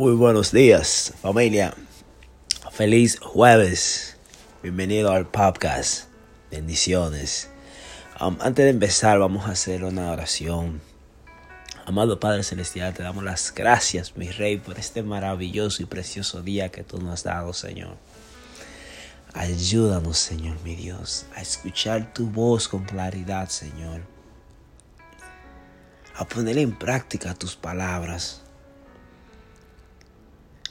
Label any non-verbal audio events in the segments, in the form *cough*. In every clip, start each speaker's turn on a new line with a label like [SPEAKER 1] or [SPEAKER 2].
[SPEAKER 1] Muy buenos días, familia. Feliz jueves. Bienvenido al podcast. Bendiciones. Antes de empezar, vamos a hacer una oración. Amado Padre Celestial, te damos las gracias, mi Rey, por este maravilloso y precioso día que tú nos has dado, Señor. Ayúdanos, Señor, mi Dios, a escuchar tu voz con claridad, Señor. A poner en práctica tus palabras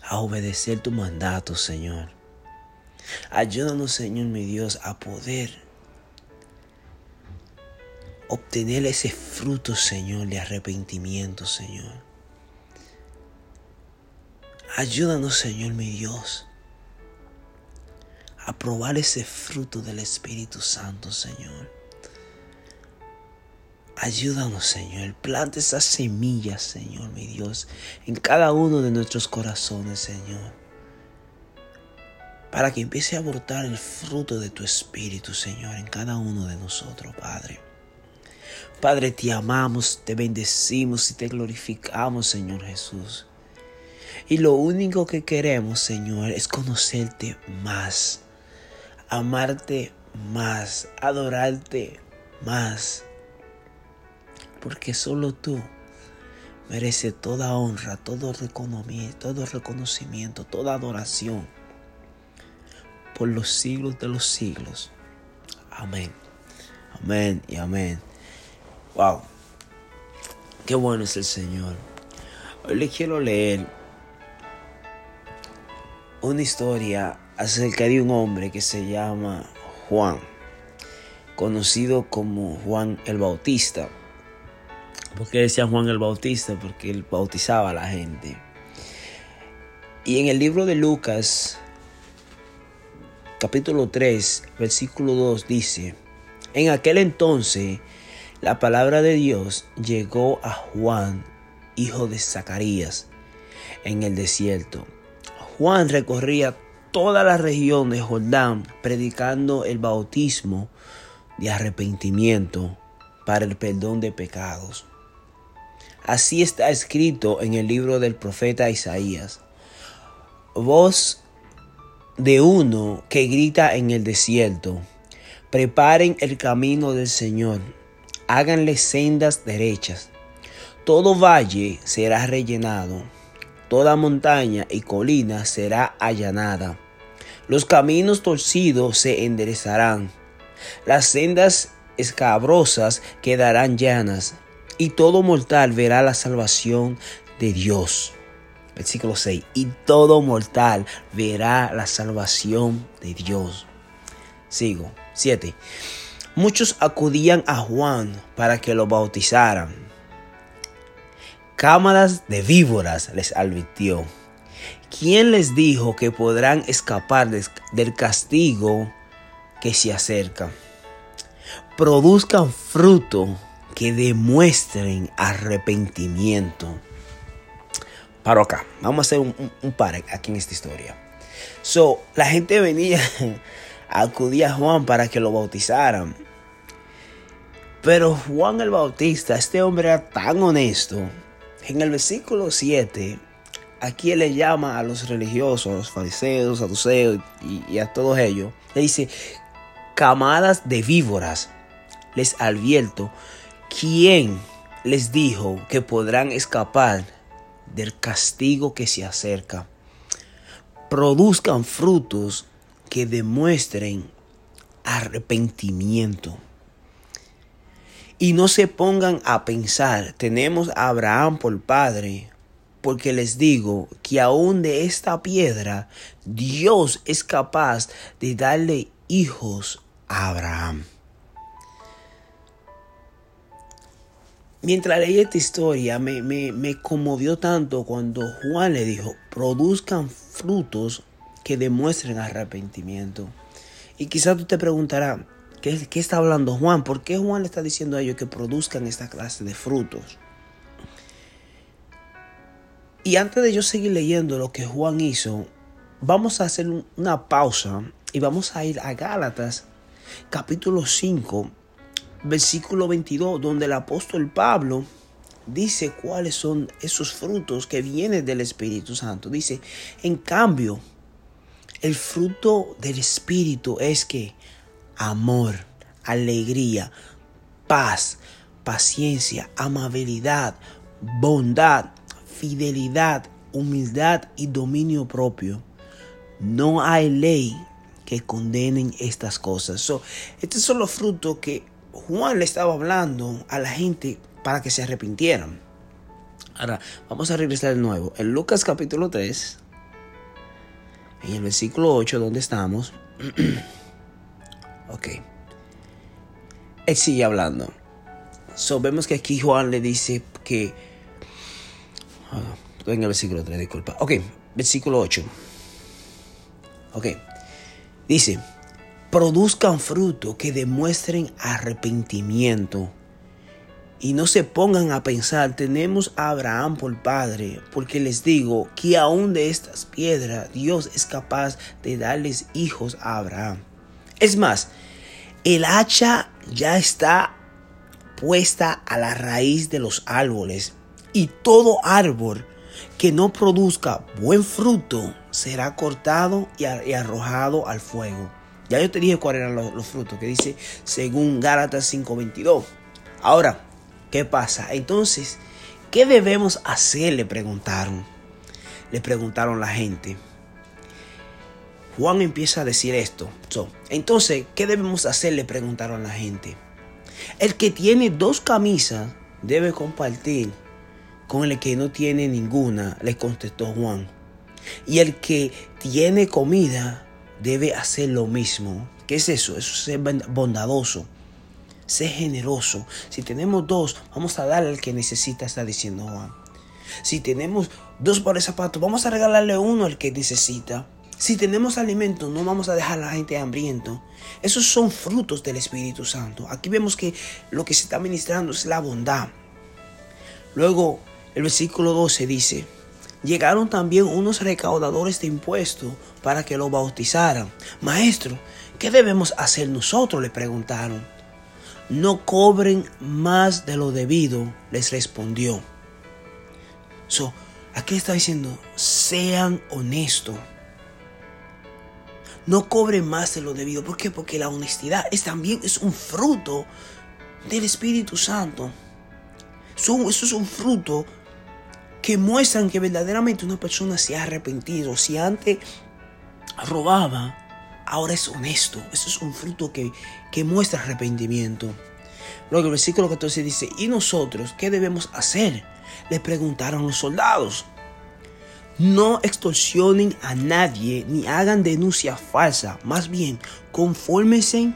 [SPEAKER 1] a obedecer tu mandato, Señor. Ayúdanos, Señor mi Dios, a poder obtener ese fruto, Señor, de arrepentimiento, Señor. Ayúdanos, Señor mi Dios, a probar ese fruto del Espíritu Santo, Señor. Ayúdanos, Señor. Planta esas semillas, Señor, mi Dios, en cada uno de nuestros corazones, Señor. Para que empiece a abortar el fruto de tu Espíritu, Señor, en cada uno de nosotros, Padre. Padre, te amamos, te bendecimos y te glorificamos, Señor Jesús. Y lo único que queremos, Señor, es conocerte más, amarte más, adorarte más porque solo tú mereces toda honra, todo reconocimiento, todo reconocimiento, toda adoración por los siglos de los siglos. Amén. Amén y amén. Wow. Qué bueno es el Señor. Hoy le quiero leer una historia acerca de un hombre que se llama Juan, conocido como Juan el Bautista. ¿Por qué decía Juan el Bautista? Porque él bautizaba a la gente. Y en el libro de Lucas, capítulo 3, versículo 2 dice, en aquel entonces la palabra de Dios llegó a Juan, hijo de Zacarías, en el desierto. Juan recorría toda la región de Jordán predicando el bautismo de arrepentimiento para el perdón de pecados. Así está escrito en el libro del profeta Isaías. Voz de uno que grita en el desierto. Preparen el camino del Señor. Háganle sendas derechas. Todo valle será rellenado. Toda montaña y colina será allanada. Los caminos torcidos se enderezarán. Las sendas escabrosas quedarán llanas y todo mortal verá la salvación de Dios. Versículo 6. Y todo mortal verá la salvación de Dios. Sigo. 7. Muchos acudían a Juan para que lo bautizaran. Cámaras de víboras les advirtió. ¿Quién les dijo que podrán escapar del castigo que se acerca? Produzcan fruto que demuestren arrepentimiento. Paro acá, vamos a hacer un, par aquí en esta historia. So, la gente venía *laughs* a acudir a Juan para que lo bautizaran. Pero Juan el Bautista, este hombre era tan honesto. En el versículo 7, aquí él le llama a los religiosos, a los fariseos, a saduceos y, y a todos ellos. Le dice, camadas de víboras, les advierto ¿Quién les dijo que podrán escapar del castigo que se acerca? Produzcan frutos que demuestren arrepentimiento. Y no se pongan a pensar, tenemos a Abraham por padre, porque les digo que aún de esta piedra Dios es capaz de darle hijos a Abraham. Mientras leí esta historia me, me, conmovió tanto cuando Juan le dijo, produzcan frutos que demuestren arrepentimiento. Y quizás tú te preguntarás, ¿qué, ¿qué, está hablando Juan? ¿Por qué Juan le está diciendo a ellos que produzcan esta clase de frutos? Y antes de yo seguir leyendo lo que Juan hizo, vamos a hacer una pausa y vamos a ir a Gálatas capítulo 5 versículo 22, donde el apóstol Pablo dice cuáles son esos frutos que vienen del Espíritu Santo. Dice, en cambio, el fruto del Espíritu es que amor, alegría, paz, paciencia, amabilidad, bondad, fidelidad, humildad y dominio propio. No hay ley que condenen estas cosas. estos son los frutos que Juan le estaba hablando a la gente para que se arrepintieran. Ahora, vamos a regresar de nuevo. En Lucas capítulo 3, en el versículo 8, donde estamos. *clears throat* ok. Él sigue hablando. So, vemos que aquí Juan le dice que... Estoy en el versículo 3, disculpa. Ok, versículo 8. Ok. Dice, produzcan fruto que demuestren arrepentimiento. Y no se pongan a pensar, tenemos a Abraham por padre, porque les digo que aún de estas piedras Dios es capaz de darles hijos a Abraham. Es más, el hacha ya está puesta a la raíz de los árboles, y todo árbol que no produzca buen fruto será cortado y arrojado al fuego. Ya yo te dije cuáles eran los, frutos, que dice según Gálatas 5:22. Ahora, ¿qué pasa? Entonces, ¿qué debemos hacer? Le preguntaron. Le preguntaron la gente. Juan empieza a decir esto. entonces, ¿qué debemos hacer? Le preguntaron la gente. El que tiene dos camisas debe compartir con el que no tiene ninguna, le contestó Juan. Y el que tiene comida debe hacer lo mismo. ¿Qué es eso? Eso es ser bondadoso. Ser generoso. Si tenemos dos, vamos a darle al que necesita, está diciendo Juan. Si tenemos dos pares de zapatos, vamos a regalarle uno al que necesita. Si tenemos alimento, no vamos a dejar a la gente hambriento. Esos son frutos del Espíritu Santo. Aquí vemos que lo que se está ministrando es la bondad. Luego, el versículo 12 dice, llegaron también unos recaudadores de impuestos para que lo bautizaran. Maestro, ¿qué debemos hacer nosotros? le preguntaron. No cobren más de lo debido, les respondió. So, aquí está diciendo, sean honestos. No cobren más de lo debido. ¿Por qué? Porque la honestidad es también es un fruto del Espíritu Santo. eso es un fruto que muestran que verdaderamente una persona se ha arrepentido. Si antes robaba, ahora es honesto. Eso es un fruto que, que muestra arrepentimiento. Luego el versículo 14 dice, ¿y nosotros qué debemos hacer? Le preguntaron los soldados. No extorsionen a nadie ni hagan denuncia falsa. Más bien, confórmense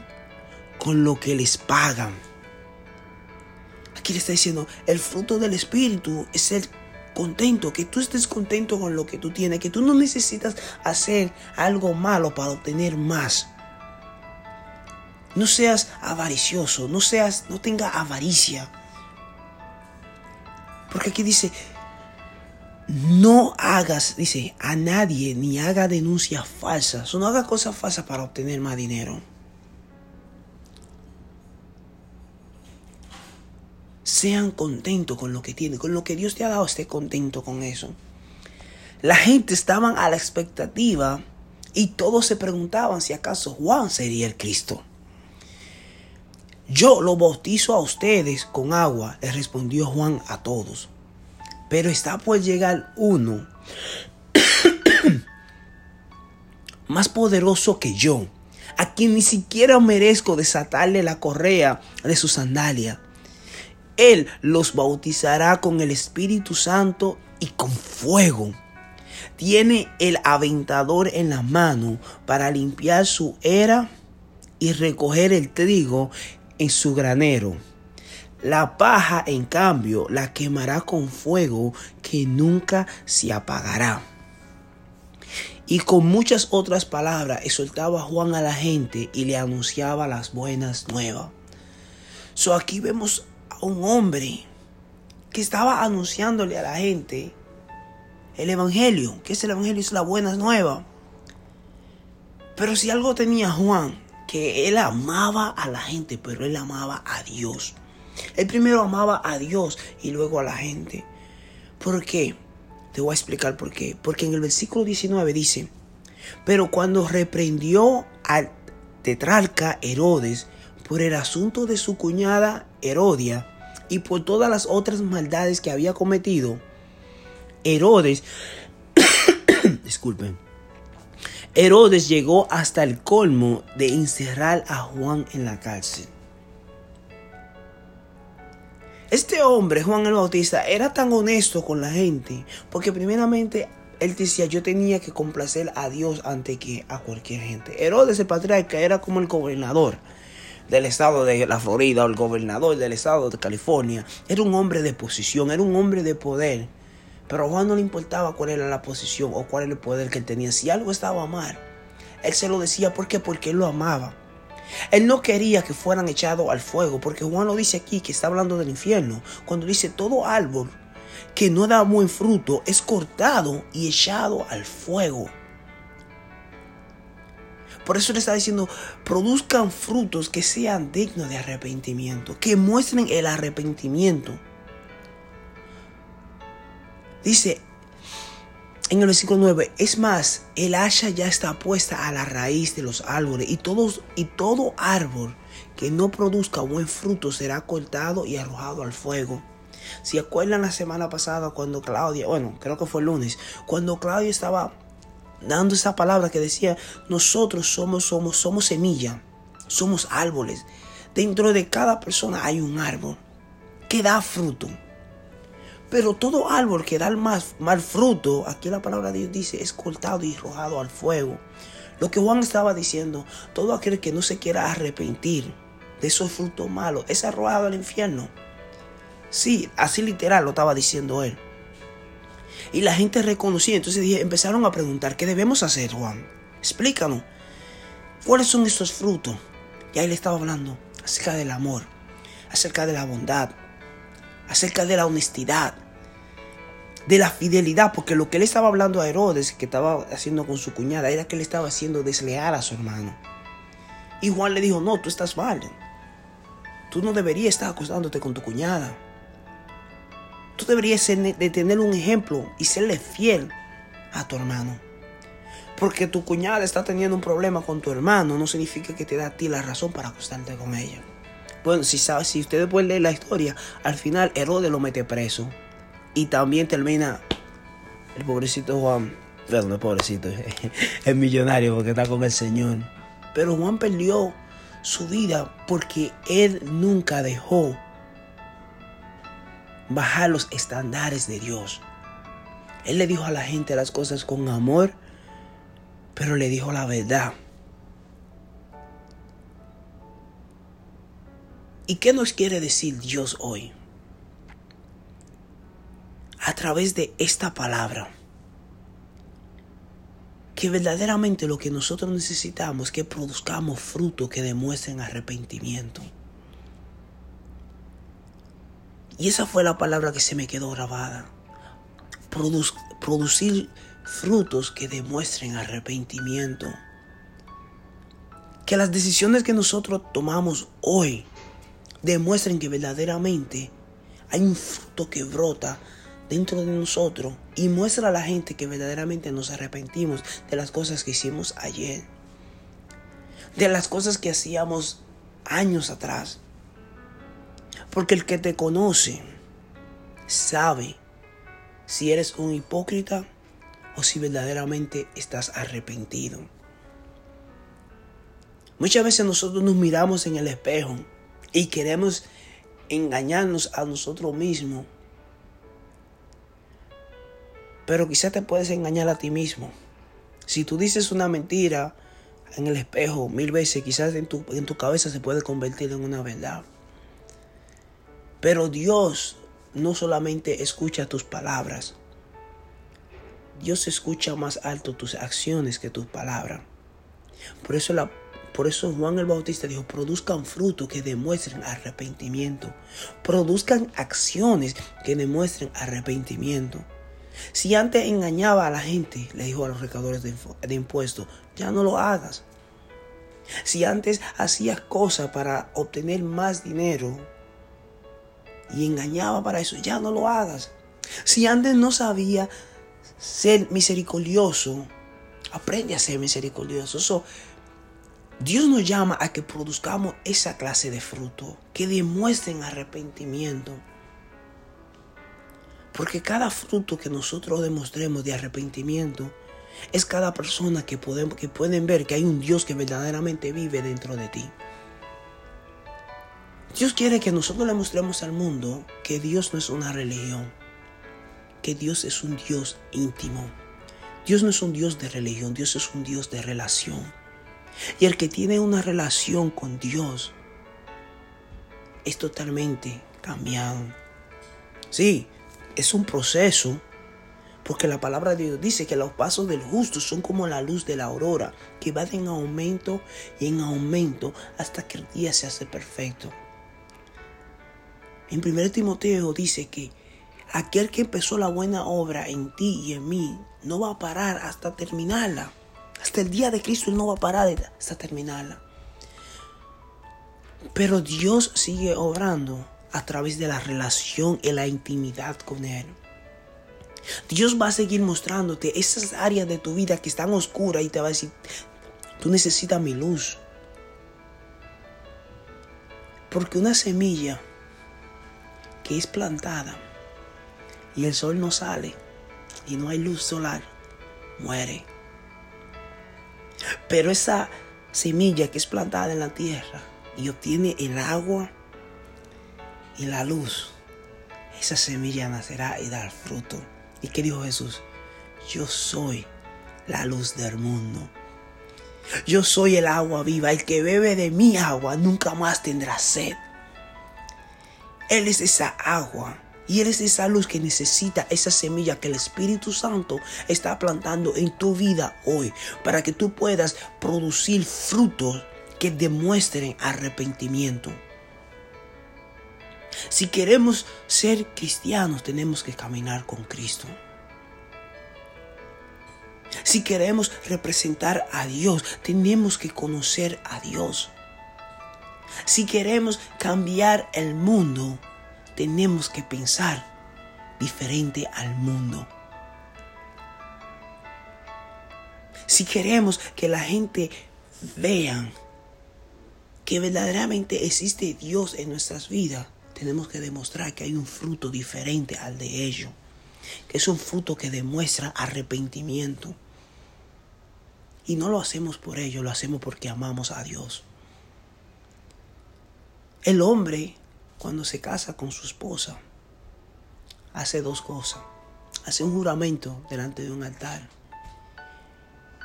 [SPEAKER 1] con lo que les pagan. Aquí le está diciendo, el fruto del Espíritu es el contento, que tú estés contento con lo que tú tienes, que tú no necesitas hacer algo malo para obtener más. No seas avaricioso, no seas, no tenga avaricia. Porque aquí dice, no hagas, dice, a nadie ni haga denuncias falsas. O no haga cosas falsas para obtener más dinero. Sean contentos con lo que tienen, con lo que Dios te ha dado, esté contento con eso. La gente estaba a la expectativa y todos se preguntaban si acaso Juan sería el Cristo. Yo lo bautizo a ustedes con agua, le respondió Juan a todos. Pero está por llegar uno *coughs* más poderoso que yo, a quien ni siquiera merezco desatarle la correa de su sandalia. Él los bautizará con el Espíritu Santo y con fuego. Tiene el aventador en la mano para limpiar su era y recoger el trigo en su granero. La paja, en cambio, la quemará con fuego que nunca se apagará. Y con muchas otras palabras exhortaba Juan a la gente y le anunciaba las buenas nuevas. So aquí vemos un hombre que estaba anunciándole a la gente el Evangelio, que es el Evangelio, es la buena nueva. Pero si algo tenía Juan, que él amaba a la gente, pero él amaba a Dios. Él primero amaba a Dios y luego a la gente. ¿Por qué? Te voy a explicar por qué. Porque en el versículo 19 dice, pero cuando reprendió al tetrarca Herodes por el asunto de su cuñada Herodia y por todas las otras maldades que había cometido, Herodes, *coughs* disculpen, Herodes llegó hasta el colmo de encerrar a Juan en la cárcel. Este hombre, Juan el Bautista, era tan honesto con la gente, porque primeramente él decía, yo tenía que complacer a Dios antes que a cualquier gente. Herodes el patriarca era como el gobernador del estado de la Florida o el gobernador del estado de California. Era un hombre de posición, era un hombre de poder. Pero a Juan no le importaba cuál era la posición o cuál era el poder que él tenía. Si algo estaba mal, él se lo decía. Porque él lo amaba. Él no quería que fueran echados al fuego, porque Juan lo dice aquí, que está hablando del infierno, cuando dice todo árbol que no da buen fruto es cortado y echado al fuego. Por eso le está diciendo, produzcan frutos que sean dignos de arrepentimiento, que muestren el arrepentimiento. Dice en el versículo 9, es más, el hacha ya está puesta a la raíz de los árboles y, todos, y todo árbol que no produzca buen fruto será cortado y arrojado al fuego. Si acuerdan la semana pasada cuando Claudia, bueno, creo que fue el lunes, cuando Claudia estaba dando esa palabra que decía, nosotros somos, somos, somos semilla, somos árboles. Dentro de cada persona hay un árbol que da fruto. Pero todo árbol que da más mal fruto, aquí la palabra de Dios dice, es cortado y arrojado al fuego. Lo que Juan estaba diciendo, todo aquel que no se quiera arrepentir de esos frutos malos es arrojado al infierno. Sí, así literal lo estaba diciendo él. Y la gente reconocía, entonces dije, empezaron a preguntar, ¿qué debemos hacer, Juan? Explícanos. ¿Cuáles son estos frutos? Y ahí le estaba hablando acerca del amor, acerca de la bondad, acerca de la honestidad, de la fidelidad, porque lo que él estaba hablando a Herodes, que estaba haciendo con su cuñada, era que él estaba haciendo desleal a su hermano. Y Juan le dijo, no, tú estás mal. Tú no deberías estar acostándote con tu cuñada. Tú deberías de tener un ejemplo y serle fiel a tu hermano. Porque tu cuñada está teniendo un problema con tu hermano, no significa que te da a ti la razón para acostarte con ella. Bueno, si, sabe, si ustedes pueden leer la historia, al final Herodes lo mete preso. Y también termina el pobrecito Juan, perdón, el pobrecito, *laughs* el millonario porque está con el Señor. Pero Juan perdió su vida porque él nunca dejó bajar los estándares de Dios. Él le dijo a la gente las cosas con amor, pero le dijo la verdad. ¿Y qué nos quiere decir Dios hoy? A través de esta palabra. Que verdaderamente lo que nosotros necesitamos es que produzcamos frutos que demuestren arrepentimiento. Y esa fue la palabra que se me quedó grabada. producir frutos que demuestren arrepentimiento. Que las decisiones que nosotros tomamos hoy demuestren que verdaderamente hay un fruto que brota dentro de nosotros y muestra a la gente que verdaderamente nos arrepentimos de las cosas que hicimos ayer, de las cosas que hacíamos años atrás. Porque el que te conoce sabe si eres un hipócrita o si verdaderamente estás arrepentido. Muchas veces nosotros nos miramos en el espejo y queremos engañarnos a nosotros mismos. Pero quizás te puedes engañar a ti mismo. Si tú dices una mentira en el espejo mil veces, quizás en tu, en tu cabeza se puede convertir en una verdad. Pero Dios no solamente escucha tus palabras, Dios escucha más alto tus acciones que tus palabras. Por eso la por eso Juan el Bautista dijo, produzcan frutos que demuestren arrepentimiento. Produzcan acciones que demuestren arrepentimiento. Si antes engañaba a la gente, le dijo a los recaudadores de, impuestos, ya no lo hagas. Si antes hacías cosas para obtener más dinero, y engañaba para eso, ya no lo hagas. Si antes no sabía ser misericordioso, aprende a ser misericordioso. Dios nos llama a que produzcamos esa clase de fruto, que demuestren arrepentimiento. Porque cada fruto que nosotros demostremos de arrepentimiento es cada persona que, podemos, que pueden ver que hay un Dios que verdaderamente vive dentro de ti. Dios quiere que nosotros le mostremos al mundo que Dios no es una religión, que Dios es un Dios íntimo. Dios no es un Dios de religión, Dios es un Dios de relación. Y el que tiene una relación con Dios es totalmente cambiado. Sí, es un proceso, porque la palabra de Dios dice que los pasos del justo son como la luz de la aurora, que va en aumento y en aumento hasta que el día se hace perfecto. En 1 Timoteo dice que aquel que empezó la buena obra en ti y en mí no va a parar hasta terminarla. Hasta el día de Cristo Él no va a parar hasta terminarla. Pero Dios sigue obrando a través de la relación y la intimidad con Él. Dios va a seguir mostrándote esas áreas de tu vida que están oscuras y te va a decir, tú necesitas mi luz. Porque una semilla que es plantada y el sol no sale y no hay luz solar, muere. Pero esa semilla que es plantada en la tierra y obtiene el agua y la luz, esa semilla nacerá y dará fruto. ¿Y qué dijo Jesús? Yo soy la luz del mundo. Yo soy el agua viva. El que bebe de mi agua nunca más tendrá sed. Él es esa agua y Él es esa luz que necesita esa semilla que el Espíritu Santo está plantando en tu vida hoy para que tú puedas producir frutos que demuestren arrepentimiento. Si queremos ser cristianos tenemos que caminar con Cristo. Si queremos representar a Dios tenemos que conocer a Dios. Si queremos cambiar el mundo, tenemos que pensar diferente al mundo. Si queremos que la gente vea que verdaderamente existe Dios en nuestras vidas, tenemos que demostrar que hay un fruto diferente al de ellos, que es un fruto que demuestra arrepentimiento. Y no lo hacemos por ello, lo hacemos porque amamos a Dios. El hombre, cuando se casa con su esposa, hace dos cosas. Hace un juramento delante de un altar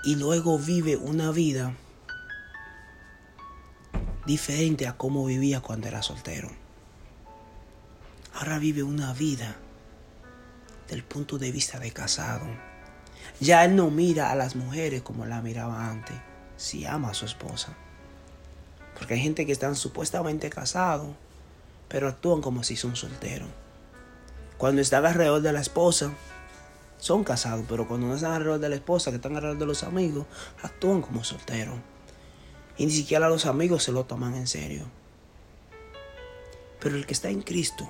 [SPEAKER 1] y luego vive una vida diferente a como vivía cuando era soltero. Ahora vive una vida del punto de vista de casado. Ya él no mira a las mujeres como la miraba antes, si ama a su esposa. Porque hay gente que están supuestamente casados, pero actúan como si son solteros. Cuando están alrededor de la esposa, son casados, pero cuando no están alrededor de la esposa, que están alrededor de los amigos, actúan como solteros. Y ni siquiera los amigos se lo toman en serio. Pero el que está en Cristo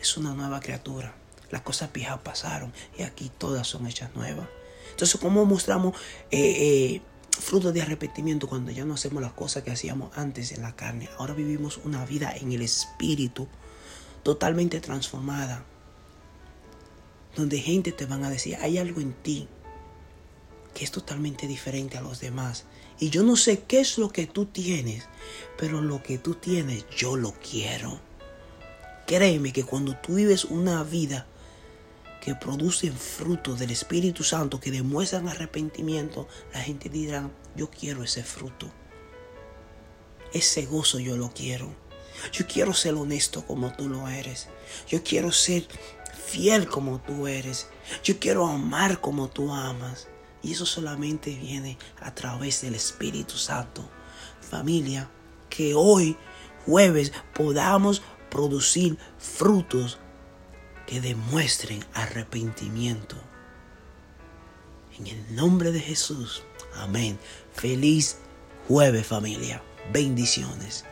[SPEAKER 1] es una nueva criatura. Las cosas viejas pasaron y aquí todas son hechas nuevas. Entonces, ¿cómo mostramos eh, eh, fruto de arrepentimiento cuando ya no hacemos las cosas que hacíamos antes en la carne. Ahora vivimos una vida en el espíritu totalmente transformada. Donde gente te van a decir, hay algo en ti que es totalmente diferente a los demás. Y yo no sé qué es lo que tú tienes, pero lo que tú tienes yo lo quiero. Créeme que cuando tú vives una vida que producen fruto del Espíritu Santo, que demuestran arrepentimiento, la gente dirá, yo quiero ese fruto. Ese gozo yo lo quiero. Yo quiero ser honesto como tú lo eres. Yo quiero ser fiel como tú eres. Yo quiero amar como tú amas. Y eso solamente viene a través del Espíritu Santo. Familia, que hoy, jueves, podamos producir frutos que demuestren arrepentimiento. En el nombre de Jesús. Amén. Feliz jueves familia. Bendiciones.